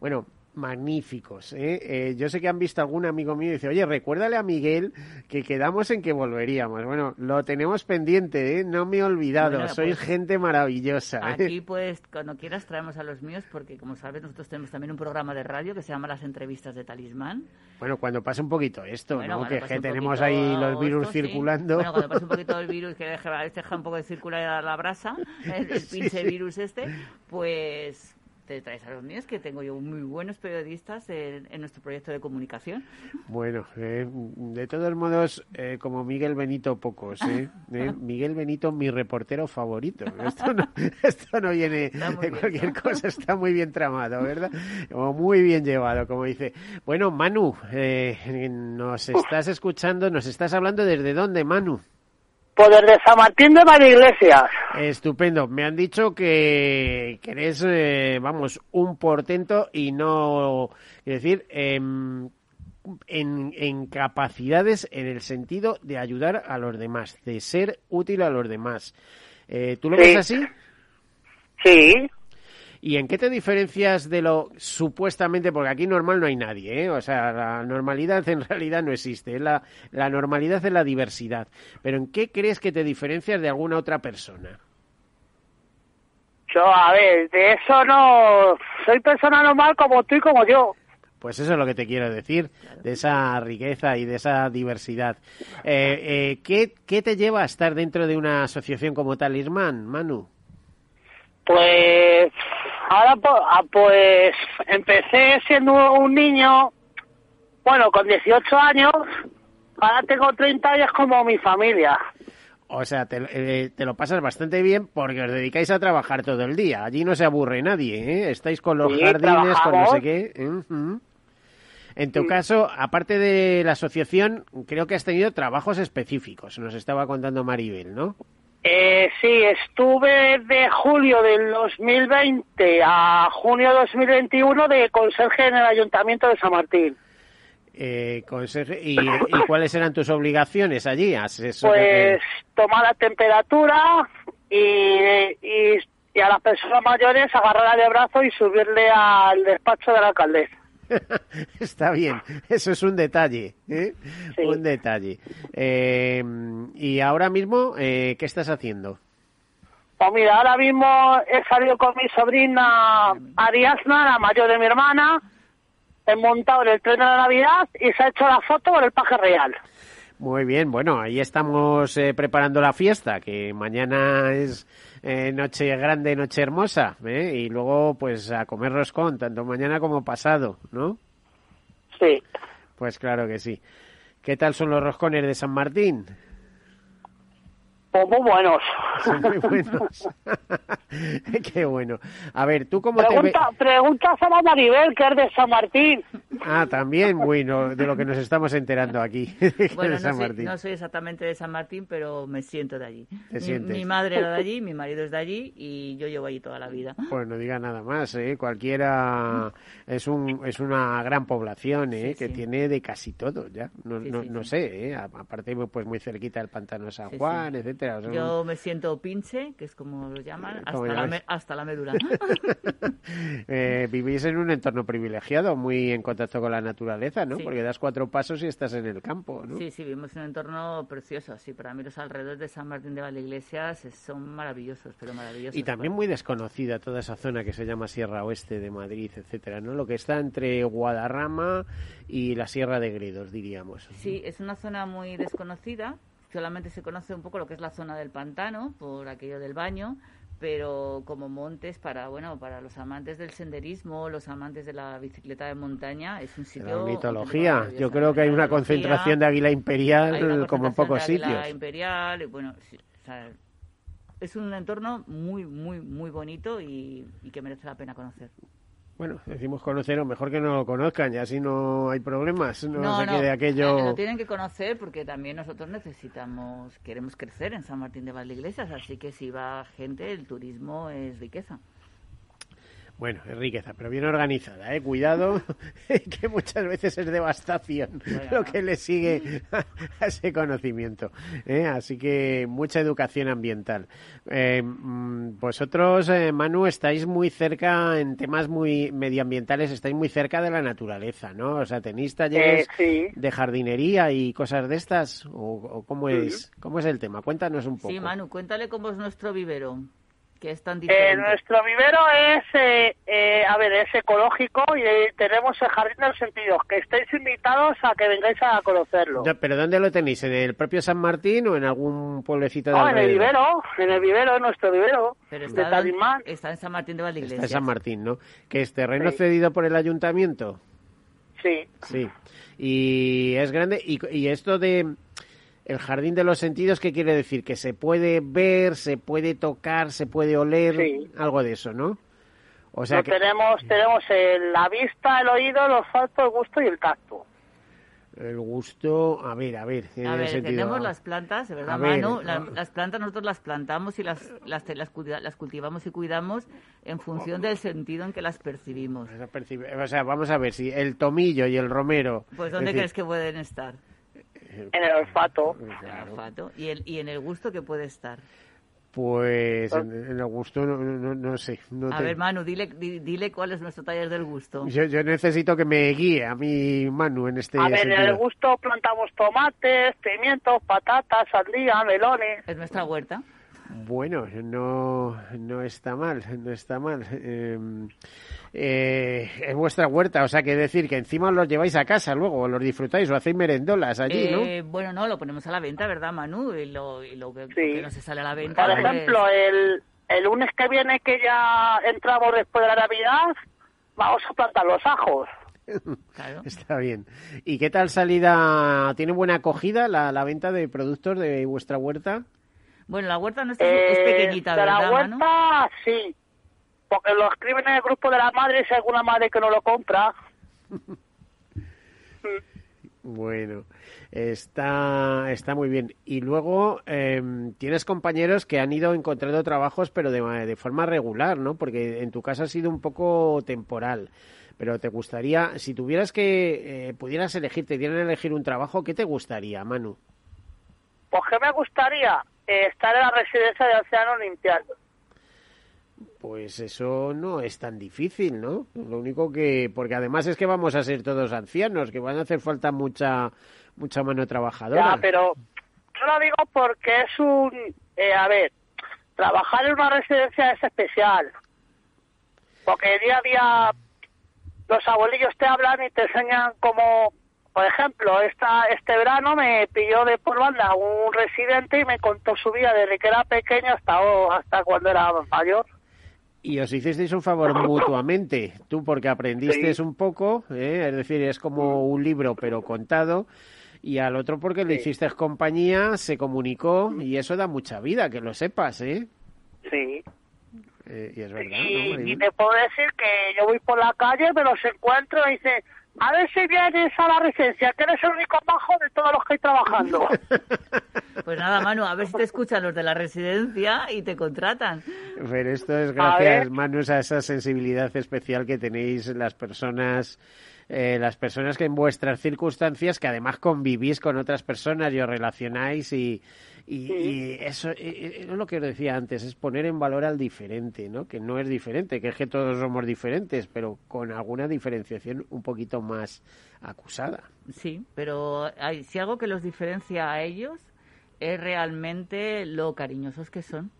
Bueno, magníficos. ¿eh? Eh, yo sé que han visto algún amigo mío y dice, oye, recuérdale a Miguel que quedamos en que volveríamos. Bueno, lo tenemos pendiente, ¿eh? no me he olvidado. Bueno, Sois pues, gente maravillosa. ¿eh? Aquí, pues, cuando quieras traemos a los míos, porque como sabes, nosotros tenemos también un programa de radio que se llama Las Entrevistas de Talismán. Bueno, cuando pase un poquito esto, Bueno, ¿no? Que, tenemos ahí los virus esto, sí. circulando. Bueno, cuando pase un poquito el virus, que deja, deja un poco de circular la brasa, el, el pinche virus este, pues te traes a los míos, que tengo yo muy buenos periodistas en, nuestro proyecto de comunicación. Bueno, eh, de todos modos, eh, como Miguel Benito, pocos. ¿eh? Miguel Benito, mi reportero favorito. Esto no, esto no viene de cualquier cosa, está muy bien tramado, ¿verdad? O muy bien llevado, como dice. Bueno, Manu, nos estás escuchando, nos estás hablando desde dónde, Manu. Pues desde San Martín de María Iglesias. Estupendo. Me han dicho que, eres, eh, vamos, un portento y no, quiero decir, em, en, en, capacidades en el sentido de ayudar a los demás, de ser útil a los demás. Eh, ¿Tú lo ves así? Sí. ¿Y en qué te diferencias de lo supuestamente, porque aquí normal no hay nadie, ¿eh? o sea, la normalidad en realidad no existe, la, la normalidad es la diversidad, pero ¿en qué crees que te diferencias de alguna otra persona? Yo, a ver, de eso no, soy persona normal como tú y como yo. Pues eso es lo que te quiero decir, de esa riqueza y de esa diversidad. Eh, eh, ¿qué, ¿Qué te lleva a estar dentro de una asociación como Talismán, Manu? Pues ahora ah, pues empecé siendo un niño, bueno, con 18 años, ahora tengo 30 años como mi familia. O sea, te, eh, te, lo pasas bastante bien porque os dedicáis a trabajar todo el día. Allí no se aburre nadie, ¿eh? Estáis con los jardines, con no sé qué. En tu caso, aparte de la asociación, creo que has tenido trabajos específicos. Nos estaba contando Maribel, ¿no? Eh, sí, estuve de julio del 2020 a junio de 2021 de conserje en el Ayuntamiento de San Martín. Eh, conserje, ¿y, cuáles eran tus obligaciones allí? pues tomar la temperatura y, y, a las personas mayores agarrarla de brazo y subirle al despacho de la alcaldesa. Está bien, eso es un detalle, ¿eh? un detalle. Eh, y ahora mismo, eh, ¿qué estás haciendo? Pues mira, ahora mismo he salido con mi sobrina Ariasna, la mayor de mi hermana, he montado en el tren de la Navidad y se ha hecho la foto con el paje real. Muy bien, bueno, ahí estamos preparando la fiesta, que mañana es eh, noche grande, noche hermosa, ¿eh? y luego pues a comer roscón, tanto mañana como pasado, ¿no? Sí. Pues claro que sí. ¿Qué tal son los roscones de San Martín? Muy buenos. Son muy buenos. Qué bueno. A ver, ¿tú cómo pregunta, te Pregunta a Sara Maribel, que es de San Martín. Ah, también, bueno, de lo que nos estamos enterando aquí. Bueno, no, Soy, no soy exactamente de San Martín, pero me siento de allí. mi, madre era de allí, mi marido es de allí y yo llevo allí toda la vida. Pues no diga nada más, ¿eh? Cualquiera es, un, es una gran población, ¿eh? que tiene de casi todo, ya. No, no, no sé, ¿eh? Aparte, pues muy cerquita del pantano de San Juan, etcétera yo me siento pinche, que es como lo llaman, hasta, la, hasta la, médula. eh, vivís en un entorno privilegiado, muy en contacto con la naturaleza, ¿no? Porque das cuatro pasos y estás en el campo, ¿no? Sí, sí, vivimos en un entorno precioso. Sí, para mí los alrededores de San Martín de Valdeiglesias son maravillosos, pero maravillosos. Y también muy desconocida toda esa zona que se llama Sierra Oeste de Madrid, etcétera, ¿no? Lo que está entre Guadarrama y la Sierra de Gredos, diríamos. Sí, es una zona muy desconocida solamente se conoce un poco lo que es la zona del pantano, por aquello del baño, pero como montes para bueno para los amantes del senderismo, los amantes de la bicicleta de montaña, es un sitio. La mitología. Yo creo que hay una concentración de águila imperial como en pocos sitios. imperial, y bueno, es un entorno muy muy muy bonito y que merece la pena conocer. Bueno, decimos conocer, o mejor que no lo conozcan, y así no hay problemas, no, se quede aquello... Lo tienen que conocer porque también nosotros necesitamos, queremos crecer en San Martín de Valdeiglesias, así que si va gente, el turismo es riqueza. Bueno, es riqueza, pero bien organizada, ¿eh? Cuidado, que muchas veces es devastación lo que le sigue a ese conocimiento. ¿eh? Así que mucha educación ambiental. Eh, mm, vosotros, eh, Manu, estáis muy cerca en temas muy medioambientales, estáis muy cerca de la naturaleza, ¿no? O sea, ¿tenéis talleres de jardinería y cosas de estas? ¿O, cómo, es, cómo es el tema? Cuéntanos un poco. Sí, Manu, cuéntale cómo es nuestro vivero. Que es tan Eh, diferente. nuestro vivero es, eh, eh, a ver, es ecológico y eh, tenemos el Jardín de los Sentidos, que estáis invitados a que vengáis a conocerlo. Ya, ¿Pero dónde lo tenéis? ¿En el propio San Martín o en algún pueblecito de No, en el vivero, en el vivero, en nuestro vivero, Pero de está, Talismán. está en San Martín de Está Valdeiglesias. en San Martín, ¿no? ¿Que es terreno Sí. cedido por el ayuntamiento? Sí. Sí. Y es grande. Y, y esto de el jardín de los sentidos, ¿qué quiere decir? Que se puede ver, se puede tocar, se puede oler, Sí. algo de eso, ¿no? O sea que tenemos, tenemos el- la vista, el oído, el olfato, el gusto y el tacto. el gusto, a ver, a ver, A ver, sentido- tenemos las plantas, ¿verdad, A ver, Manu? La- las plantas nosotros las plantamos y las, las, las, cultivamos y cuidamos en función del sentido en que las percibimos. O sea, vamos a ver si el tomillo y el romero. Pues es ¿dónde decir, crees que pueden estar? En el olfato. En el olfato. Y, el, y en el gusto que puede estar. Pues en, en el gusto no, no, no sé. no A te- ver, Manu, dile, di- dile cuál es nuestro taller del gusto. yo, yo necesito que me guíe a mi Manu en este A ver, en el sentido. gusto plantamos tomates, pimientos, patatas, sandía, melones. Es nuestra huerta. Bueno, no, no está mal, no está mal. Eh, eh, es vuestra huerta, o sea, que decir que encima os los lleváis a casa luego, o los disfrutáis, o hacéis merendolas allí, ¿no? Eh, bueno, no, lo ponemos a la venta, ¿verdad, Manu? Y lo, y lo que, Sí. que no se sale a la venta. Por pues- ejemplo, el, el lunes que viene, que ya entramos después de la Navidad, vamos a plantar los ajos. Claro. Está bien. ¿Y qué tal salida? ¿Tiene buena acogida la, la venta de productos de vuestra huerta? Bueno, la huerta nuestra es- es Eh, pequeñita, de ¿verdad, la Manu? huerta, sí. Porque lo escriben en el grupo de la madre si hay alguna madre que no lo compra. Bueno, está, está muy bien. Y luego em, tienes compañeros que han ido encontrando trabajos, pero de, ma- de forma regular, ¿no? Porque en tu caso ha sido un poco temporal. Pero te gustaría, si tuvieras que, eh, pudieras elegir, te dieran a elegir un trabajo, ¿qué te gustaría, Manu? Pues que me gustaría Eh, estar en la residencia de ancianos limpiando. Pues eso no es tan difícil, ¿no? Lo único que, porque además es que vamos a ser todos ancianos, que van a hacer falta mucha, mucha mano trabajadora. Ya, pero yo lo digo porque es un... eh, a ver, trabajar en una residencia es especial. Porque día a día los abuelillos te hablan y te enseñan cómo... Por ejemplo, esta, este verano me pilló de por banda un residente y me contó su vida desde que era pequeño hasta, oh, hasta cuando era mayor. Y os hicisteis un favor mutuamente, tú porque aprendiste Sí. un poco, ¿eh? es decir, es como un libro pero contado, y al otro porque le hiciste compañía, se comunicó, y eso da mucha vida, que lo sepas, ¿eh? Sí. Eh, y es verdad, ¿no, Y, y te puedo decir que yo voy por la calle, me los encuentro y dicen, a ver si vienes a la residencia, que eres el único bajo de todos los que hay trabajando. Pues nada, Manu, a ver si te escuchan los de la residencia y te contratan. Pero esto es A gracias, ver. Manus, a esa sensibilidad especial que tenéis las personas, eh, las personas que en vuestras circunstancias, que además convivís con otras personas y os relacionáis y, y, y eso eh, eh, es lo que os decía antes, es poner en valor al diferente, ¿no? Que no es diferente, que es que todos somos diferentes, pero con alguna diferenciación un poquito más acusada. Sí, pero hay, si algo que los diferencia a ellos es realmente lo cariñosos que son.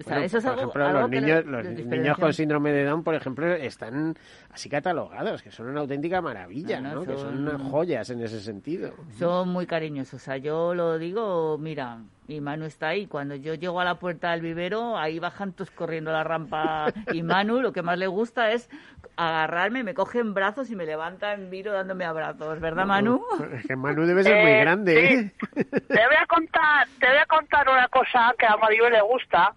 O sea, Bueno, eso es por algo, ejemplo, algo los niños, los niños con síndrome de Down, por ejemplo, están así catalogados, que son una auténtica maravilla, No, no, ¿no? Que son son- joyas en ese sentido. Son muy cariñosos. O sea, yo lo digo, mira, y Manu está ahí. Cuando yo llego a la puerta del vivero, ahí bajan todos corriendo la rampa. Y Manu lo que más le gusta es agarrarme, me coge en brazos y me levanta en viro dándome abrazos. ¿Verdad, Manu? Es que Manu debe ser muy Eh, grande, ¿eh? te voy a contar, te voy a contar una cosa que a Maribel le gusta.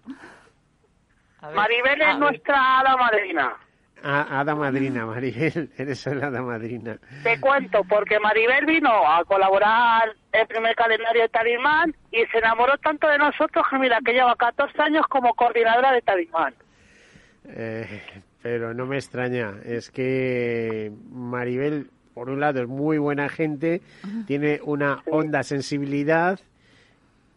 Maribel es ver. nuestra hada madrina. A- hada madrina, Maribel, eres la hada madrina. Te cuento, porque Maribel vino a colaborar en el primer calendario de Talismán y se enamoró tanto de nosotros que mira, que lleva 14 años como coordinadora de Talismán. Eh, pero no me extraña, es que Maribel, por un lado, es muy buena gente, tiene una honda sensibilidad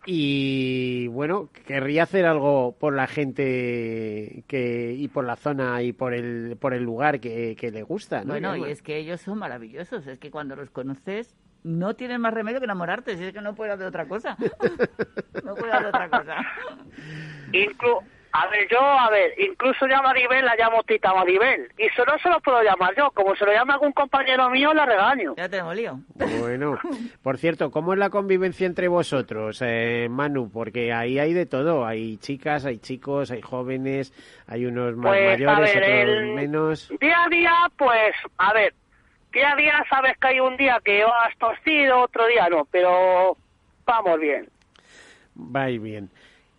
y, bueno, querría hacer algo por la gente que y por la zona y por el, por el lugar que, que le gusta, ¿no? Bueno, y es que ellos son maravillosos. Es que cuando los conoces, no tienen más remedio que enamorarte. Si es que no puedes hacer otra cosa. No puedes hacer otra cosa. Inclu A ver, yo, a ver, incluso ya Maribel la llamo Tita Maribel. Y solo se lo puedo llamar yo. Como se lo llama algún compañero mío, la regaño. Ya tenemos lío. Bueno, por cierto, ¿cómo es la convivencia entre vosotros, eh, Manu? Porque ahí hay de todo. Hay chicas, hay chicos, hay jóvenes, hay unos más Pues, a mayores, ver, otros el- menos. Día a día, pues, a ver, día a día sabes que hay un día que vas torcido, otro día no, pero vamos bien. Vais bien.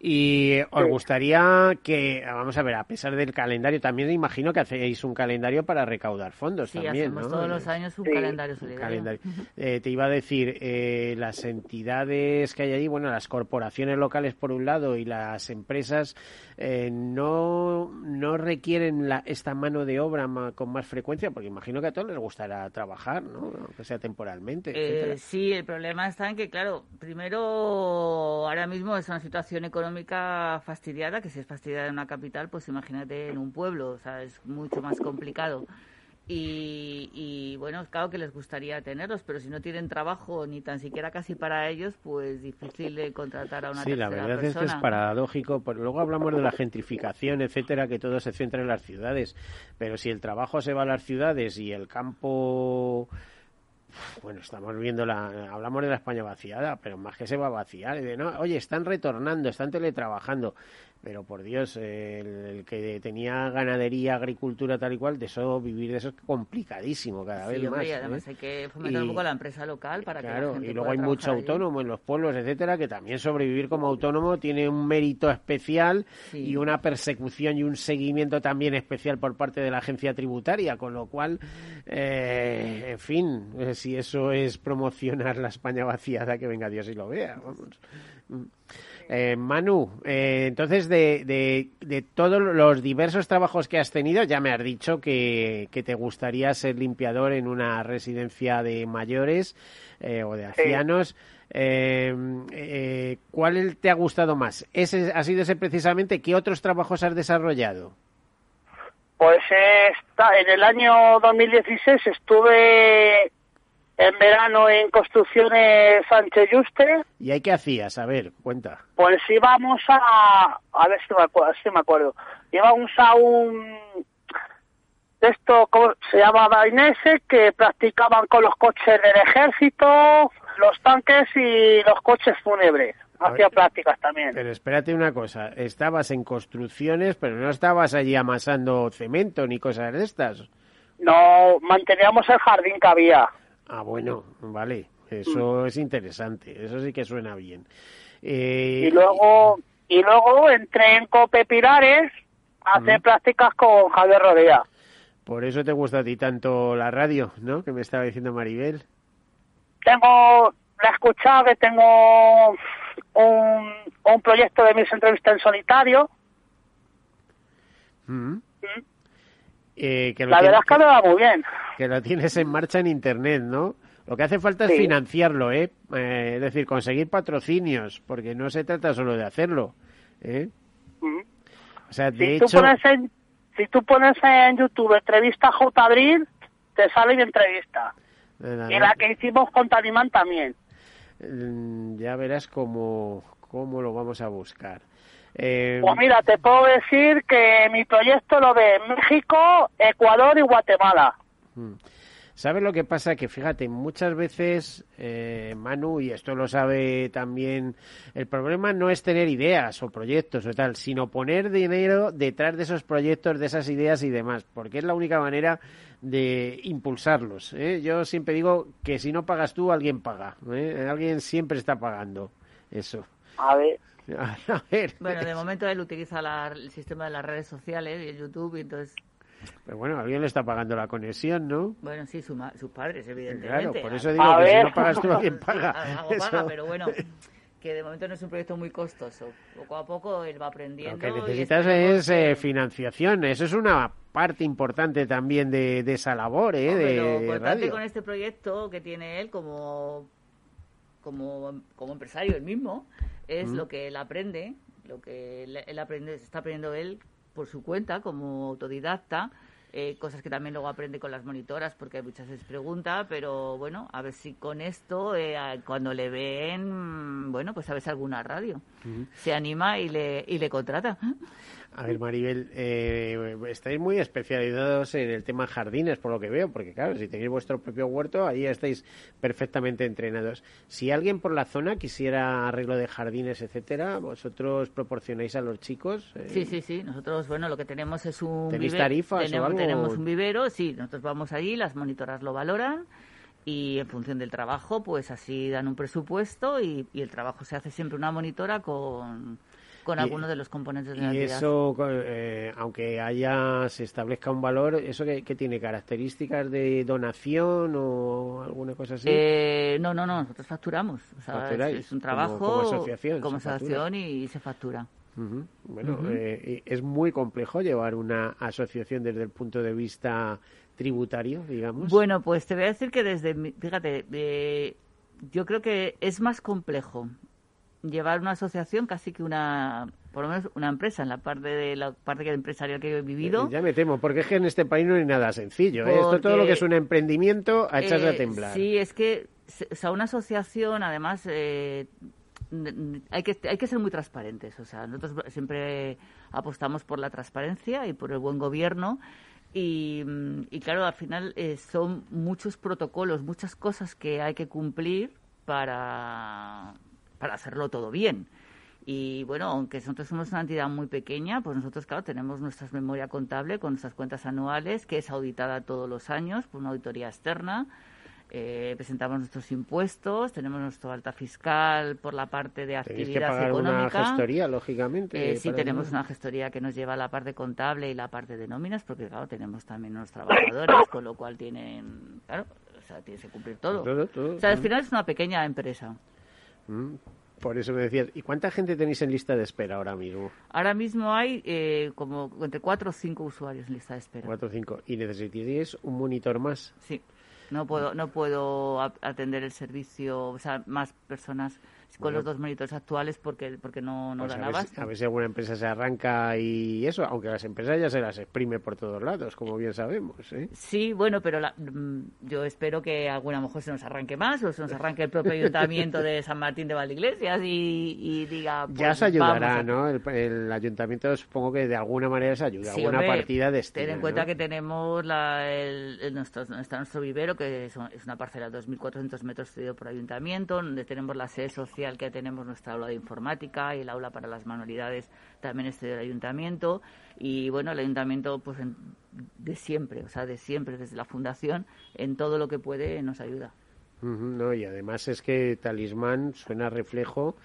Y os gustaría que, vamos a ver, a pesar del calendario, también imagino que hacéis un calendario para recaudar fondos Sí, también, hacemos ¿no? todos los años un Sí. calendario solidario. calendario. Eh, te iba a decir, eh, las entidades que hay allí, bueno, las corporaciones locales por un lado y las empresas eh, no, no requieren la, esta mano de obra ma- con más frecuencia, porque imagino que a todos les gustará trabajar, ¿no? Aunque sea temporalmente. Eh, sí, el problema está en que, claro, primero, ahora mismo es una situación económica fastidiada, que si es fastidiada en una capital, pues imagínate en un pueblo, o sea, es mucho más complicado. Y, y, bueno, claro que les gustaría tenerlos, pero si no tienen trabajo ni tan siquiera casi para ellos, pues difícil de contratar a una Sí, la verdad es que es persona. paradójico. Luego hablamos de la gentrificación, etcétera, que todo se centra en las ciudades. Pero si el trabajo se va a las ciudades y el campo. Bueno, estamos viendo la. Hablamos de la España vaciada, pero más que se va a vaciar. de, no, oye, están retornando, están teletrabajando. Pero por Dios, el, el que tenía ganadería, agricultura, tal y cual, de eso, vivir de eso es complicadísimo cada Sí, vez hombre, más. y además ¿eh? hay que fomentar Y- un poco la empresa local para que la Claro, gente y luego hay mucho allí. autónomo en los pueblos, etcétera, que también sobrevivir como autónomo tiene un mérito especial Sí. y una persecución y un seguimiento también especial por parte de la agencia tributaria, con lo cual, eh, en fin, eh, si eso es promocionar la España vaciada, que venga Dios y lo vea, vamos. Mm. Eh, Manu, eh, entonces de, de, de todos los diversos trabajos que has tenido, ya me has dicho que, que te gustaría ser limpiador en una residencia de mayores eh, o de ancianos. Eh, eh, ¿Cuál te ha gustado más? ¿Ese ha sido ese precisamente? ¿Qué otros trabajos has desarrollado? Pues está, en el año 2016 estuve en verano en Construcciones Sánchez Yuste, ¿Y ahí qué hacías? A ver, cuenta. pues íbamos a, a ver si me acuerdo, si me acuerdo, íbamos a un, esto, ¿cómo se llama Dainese, que practicaban con los coches del ejército, los tanques y los coches fúnebres, hacía prácticas también. Pero espérate una cosa, estabas en construcciones, pero no estabas allí amasando cemento ni cosas de estas. No, manteníamos el jardín que había. Ah, bueno, vale, eso es interesante, eso sí que suena bien. Eh, y luego y luego entré en Cope Pilares a hacer prácticas con Javier Rodea. Por eso te gusta a ti tanto la radio, ¿no? Que me estaba diciendo Maribel. Tengo, la escuchado que tengo un, un proyecto de mis entrevistas en solitario. Mm. Eh, que lo La verdad es que va muy bien. que lo tienes en marcha en internet, ¿no? Lo que hace falta es financiarlo, ¿eh? Eh, Es decir, conseguir patrocinios, porque no se trata solo de hacerlo, ¿eh? O sea, de Si tú, hecho, pones en, si tú pones en YouTube entrevista J. Abril, te sale mi entrevista. nada, Y la que hicimos con Talimán también. mm, ya verás cómo, cómo lo vamos a buscar. Eh, Pues mira, te puedo decir que mi proyecto lo ve México, Ecuador y Guatemala. Mm. ¿Sabes lo que pasa? Que fíjate, muchas veces, eh, Manu, y esto lo sabe también, el problema no es tener ideas o proyectos o tal, sino poner dinero detrás de esos proyectos, de esas ideas y demás, porque es la única manera de impulsarlos. ¿eh? Yo siempre digo que si no pagas tú, alguien paga. Alguien siempre está pagando eso. A ver. A ver. Bueno, de momento él utiliza la- el sistema de las redes sociales y el YouTube, y entonces, Pero bueno, alguien le está pagando la conexión, ¿no? bueno, sí, su ma- sus padres, evidentemente. Claro, por eso A digo que si ver. no pagas tú, alguien paga. Algo paga, pero bueno, que de momento no es un proyecto muy costoso. Poco a poco él va aprendiendo. Lo que y necesitas es eh, que- financiación. Eso es una parte importante también de, de esa labor, ¿eh? Hombre, de, lo importante radio. con este proyecto que tiene él como, como, como empresario él mismo es Mm. lo que él aprende, lo que él, él aprende, se está aprendiendo él por su cuenta como autodidacta, eh, cosas que también luego aprende con las monitoras, porque muchas veces pregunta, pero bueno, a ver si con esto, eh, cuando le ven, bueno, pues a ver si alguna radio se anima y le, y le contrata. A ver, Maribel, eh, estáis muy especializados en el tema jardines, por lo que veo, porque claro, si tenéis vuestro propio huerto, ahí estáis perfectamente entrenados. Si alguien por la zona quisiera arreglo de jardines, etcétera, vosotros proporcionáis a los chicos. Eh, sí, sí, sí. Nosotros, bueno, lo que tenemos es un ¿Tenéis tarifas tenemos, o algo? tenemos un vivero, sí. Nosotros vamos allí, las monitoras lo valoran y en función del trabajo, pues así dan un presupuesto y, y el trabajo se hace siempre una monitora con con algunos de los componentes de la y eso, eh, aunque haya se establezca un valor, ¿eso qué, tiene? ¿Características de donación o alguna cosa así? Eh, no, no, no, nosotros facturamos. O sea, es, un trabajo como, asociación, como asociación y, se factura. Bueno, eh, es muy complejo llevar una asociación desde el punto de vista tributario, digamos. Bueno, pues te voy a decir que desde, fíjate, yo creo que es más complejo llevar una asociación casi que una por lo menos una empresa en la parte de la parte empresarial que he vivido eh, ya me temo porque es que en este país no hay nada sencillo ¿eh? esto todo lo que es un emprendimiento a echarse a eh, temblar sí es que o sea una asociación además hay que hay que ser muy transparentes o sea nosotros siempre apostamos por la transparencia y por el buen gobierno y, y claro al final son muchos protocolos muchas cosas que hay que cumplir para para hacerlo todo bien. Y bueno, aunque nosotros somos una entidad muy pequeña, pues nosotros, claro, tenemos nuestra memoria contable con nuestras cuentas anuales, que es auditada todos los años por una auditoría externa. Eh, presentamos nuestros impuestos, tenemos nuestro alta fiscal por la parte de actividad que pagar económica. una gestoría, lógicamente. Eh, sí, tenemos una gestoría que nos lleva la parte contable y la parte de nóminas, porque claro, tenemos también unos trabajadores, con lo cual tienen, claro, o sea, tienes que cumplir todo. o sea, al final es una pequeña empresa. Mm, por eso me decías, ¿y cuánta gente tenéis en lista de espera ahora mismo? Ahora mismo hay eh, como entre cuatro o cinco usuarios en lista de espera. Cuatro o cinco. ¿Y necesitaríais un monitor más? Sí. No puedo, no puedo atender el servicio, o sea, más personas con los dos monitores actuales porque, porque no, no pues dan a abasto. a ver si alguna empresa se arranca y eso, aunque las empresas ya se las exprime por todos lados, como bien sabemos. ¿eh? Sí, bueno, pero mm, yo espero que alguna mejor se nos arranque más o se nos arranque el propio ayuntamiento de San Martín de Valdeiglesias y, y diga... Pues, ya se ayudará, ¿no? El, ayuntamiento supongo que de alguna manera se ayuda, alguna partida de Ten en cuenta que tenemos la, el, nuestro, está nuestro vivero, que es, una parcela de 2.400 metros cedido por ayuntamiento, donde tenemos la sede social que tenemos nuestra aula de informática y el aula para las manualidades también es del ayuntamiento. Y bueno el ayuntamiento pues de siempre o sea de siempre desde la fundación en todo lo que puede nos ayuda. No y además es que talismán suena reflejo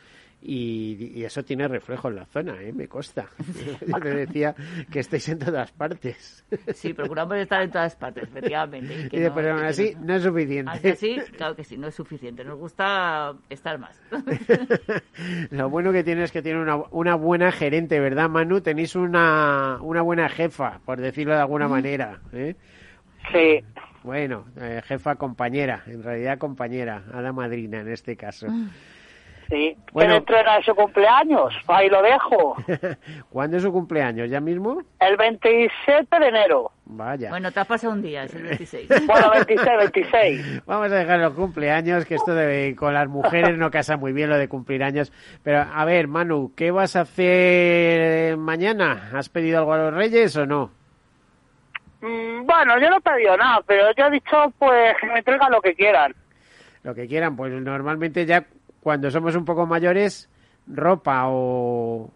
y, eso tiene reflejo en la zona, ¿eh? me consta. Yo te decía que estáis en todas partes. Sí, procuramos estar en todas partes, efectivamente. pero aún así no, es suficiente. Así, claro que sí, no es suficiente. Nos gusta estar más. Lo bueno que tiene es que tiene una, una buena gerente, ¿verdad, Manu? Tenéis una, una buena jefa, por decirlo de alguna manera. ¿eh? Sí. Bueno, eh, jefa compañera, en realidad compañera, a la madrina en este caso. Sí, bueno. entrega su cumpleaños, ahí lo dejo. ¿Cuándo es su cumpleaños? ¿Ya mismo? El 27 de enero. Vaya. Bueno, te ha pasado un día, es el 26. bueno, 26, 26. Vamos a dejar los cumpleaños, que esto de, con las mujeres no casa muy bien lo de cumplir años. Pero, a ver, Manu, ¿qué vas a hacer mañana? ¿Has pedido algo a los reyes o no? Mm, bueno, yo no he pedido nada, pero yo he dicho pues que me traigan lo que quieran. Lo que quieran, pues normalmente ya cuando somos un poco mayores, ropa o,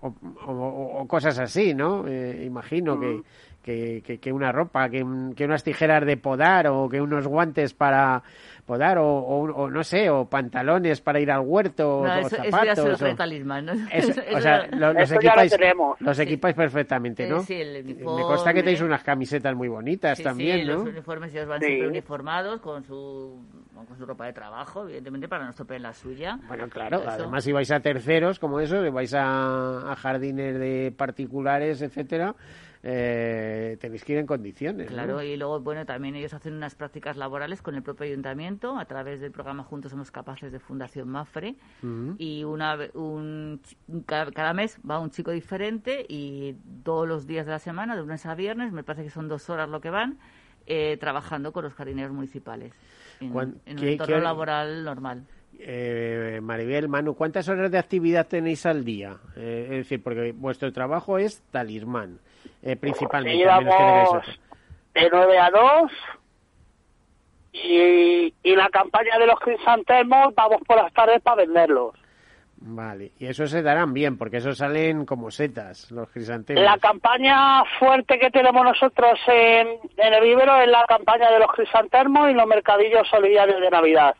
o, cosas así, ¿no? Eh, imagino que, que, que, una ropa, que, que, unas tijeras de podar o que unos guantes para podar o, o, no sé, o pantalones para ir al huerto no, o eso, zapatos. Eso ya o, talismán, ¿no? o sea, los, equipáis, los equipáis perfectamente, ¿no? Sí, el uniforme. Me consta que tenéis unas camisetas muy bonitas también, sí, ¿no? los uniformes ya van siempre uniformados con su con su ropa de trabajo, evidentemente para no estropear la suya. Bueno, claro, además si vais a terceros como eso, si vais a, a jardines de particulares, etcétera, eh, tenéis que ir en condiciones. ¿no? Claro, y luego, bueno, también ellos hacen unas prácticas laborales con el propio ayuntamiento a través del programa Juntos Somos Capaces de Fundación Mafre. Ujú. Y una, un, cada, cada mes va un chico diferente y todos los días de la semana, de lunes a viernes, me parece que son dos horas lo que van, eh, trabajando con los jardineros municipales en, en un entorno laboral normal. Eh, Maribel, Manu, ¿cuántas horas de actividad tenéis al día? Eh, es decir, porque vuestro trabajo es talismán, eh, principalmente. de 9 a 2 y, y la campaña de los crisantemos vamos por las tardes para venderlos. Vale, y eso se darán bien, porque eso salen como setas, los crisantemos. La campaña fuerte que tenemos nosotros en, en el vivero es la campaña de los crisantemos y los mercadillos solidarios de Navidad.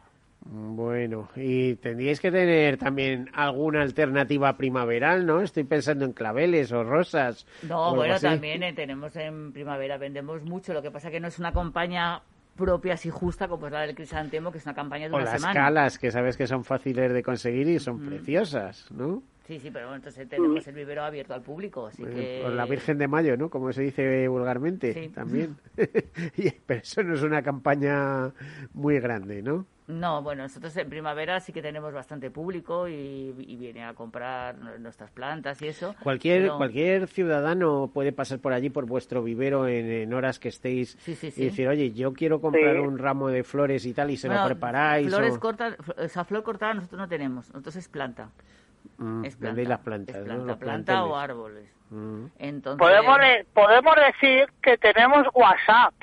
Bueno, y tendríais que tener también alguna alternativa primaveral, ¿no? Estoy pensando en claveles o rosas. No, bueno, así. también eh, tenemos en primavera, vendemos mucho, lo que pasa que no es una campaña propia así justa como es la del crisantemo, que es una campaña de O una las semana. calas, que sabes que son fáciles de conseguir y son preciosas, ¿no? Sí, sí, pero bueno, entonces tenemos el vivero abierto al público, así que... Por la Virgen de Mayo, ¿no? Como se dice vulgarmente, Sí. también. Pero eso no es una campaña muy grande, ¿no? No, bueno, nosotros en primavera sí que tenemos bastante público y, y viene a comprar nuestras plantas y eso. Cualquier, pero- cualquier ciudadano puede pasar por allí, por vuestro vivero, en, en horas que estéis Sí, sí, y decir, oye, yo quiero comprar Sí. un ramo de flores y tal, y se Bueno, lo preparáis. Flores o- cortas, o sea, flor cortada nosotros no tenemos, nosotros es planta. Mm, es planta. las plantas, planta, o árboles. Mm. Entonces, Podemos, de- podemos decir que tenemos WhatsApp.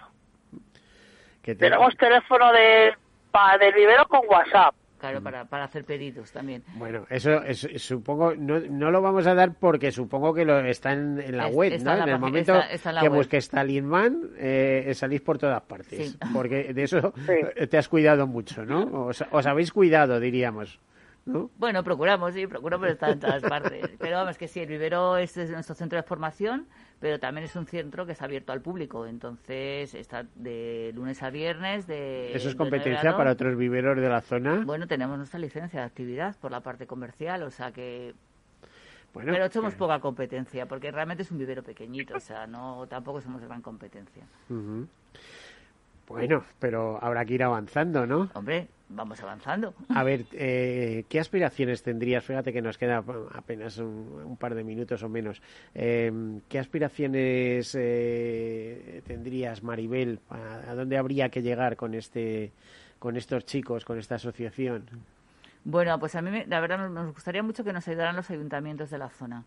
Que te- Tenemos teléfono de, pa- del vivero con WhatsApp. claro, para, para hacer pedidos también. Bueno, eso es- supongo, no, no lo vamos a dar porque supongo que lo está en, en la Es- web, ¿no? en la En el momento está- está en la que web. busques Talismán, eh, salís por todas partes. Sí. Porque de eso Sí. te has cuidado mucho, ¿no? Os, os habéis cuidado, diríamos. ¿no? Bueno, procuramos, sí, procuramos estar en todas partes. Pero vamos, que sí, el vivero es, es nuestro centro de formación, pero también es un centro que es abierto al público. Entonces, está de lunes a viernes. De, Eso es competencia para otros viveros de la zona. Bueno, tenemos nuestra licencia de actividad por la parte comercial, o sea que. Bueno, pero somos que- poca competencia, porque realmente es un vivero pequeñito, o sea, no tampoco somos de gran competencia. Bueno, pero habrá que ir avanzando, ¿no? Hombre, vamos avanzando. A ver, eh, ¿qué aspiraciones tendrías? Fíjate que nos queda apenas un, un par de minutos o menos. Eh, ¿Qué aspiraciones eh, tendrías, Maribel? ¿A, a dónde habría que llegar con este, con estos chicos, con esta asociación? Bueno, pues a mí me- la verdad nos- nos gustaría mucho que nos ayudaran los ayuntamientos de la zona.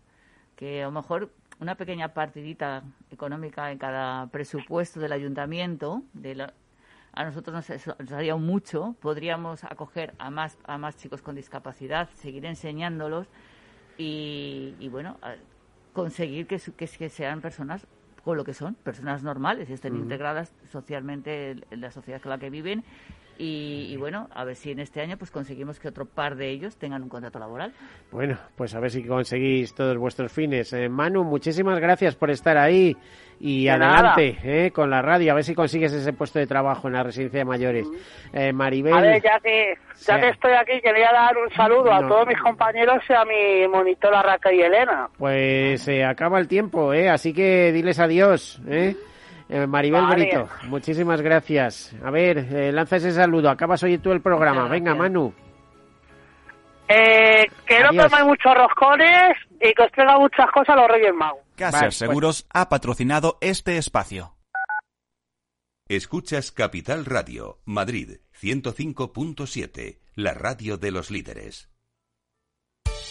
Que a lo mejor una pequeña partidita económica en cada presupuesto del ayuntamiento, de la- a nosotros nos, haría mucho. Podríamos acoger a más, a más chicos con discapacidad, seguir enseñándolos y, y bueno, conseguir que, que, que sean personas con lo que son, personas normales y estén integradas socialmente en- en la sociedad con la que viven. Y, y bueno, a ver si en este año pues conseguimos que otro par de ellos tengan un contrato laboral. Bueno, pues a ver si conseguís todos vuestros fines. Eh, Manu, muchísimas gracias por estar ahí y De adelante eh, con la radio, a ver si consigues ese puesto de trabajo en la residencia de mayores. Eh, Maribel. A ver, ya que, ya que estoy aquí, quería dar un saludo a todos mis compañeros y a mi monitora Raca y Elena. Pues se acaba el tiempo, ¿eh? Así que diles adiós, ¿eh? Eh, Maribel Vale. Brito, muchísimas gracias. A ver, eh, lanza ese saludo. Acabas hoy tú el programa. Venga. Manu. Eh, que no Adiós. comáis muchos roscones y que os traiga muchas cosas a los Reyes Magos. Caser Vale, pues- Seguros ha patrocinado este espacio. Escuchas Capital Radio, Madrid 105.7, la radio de los líderes.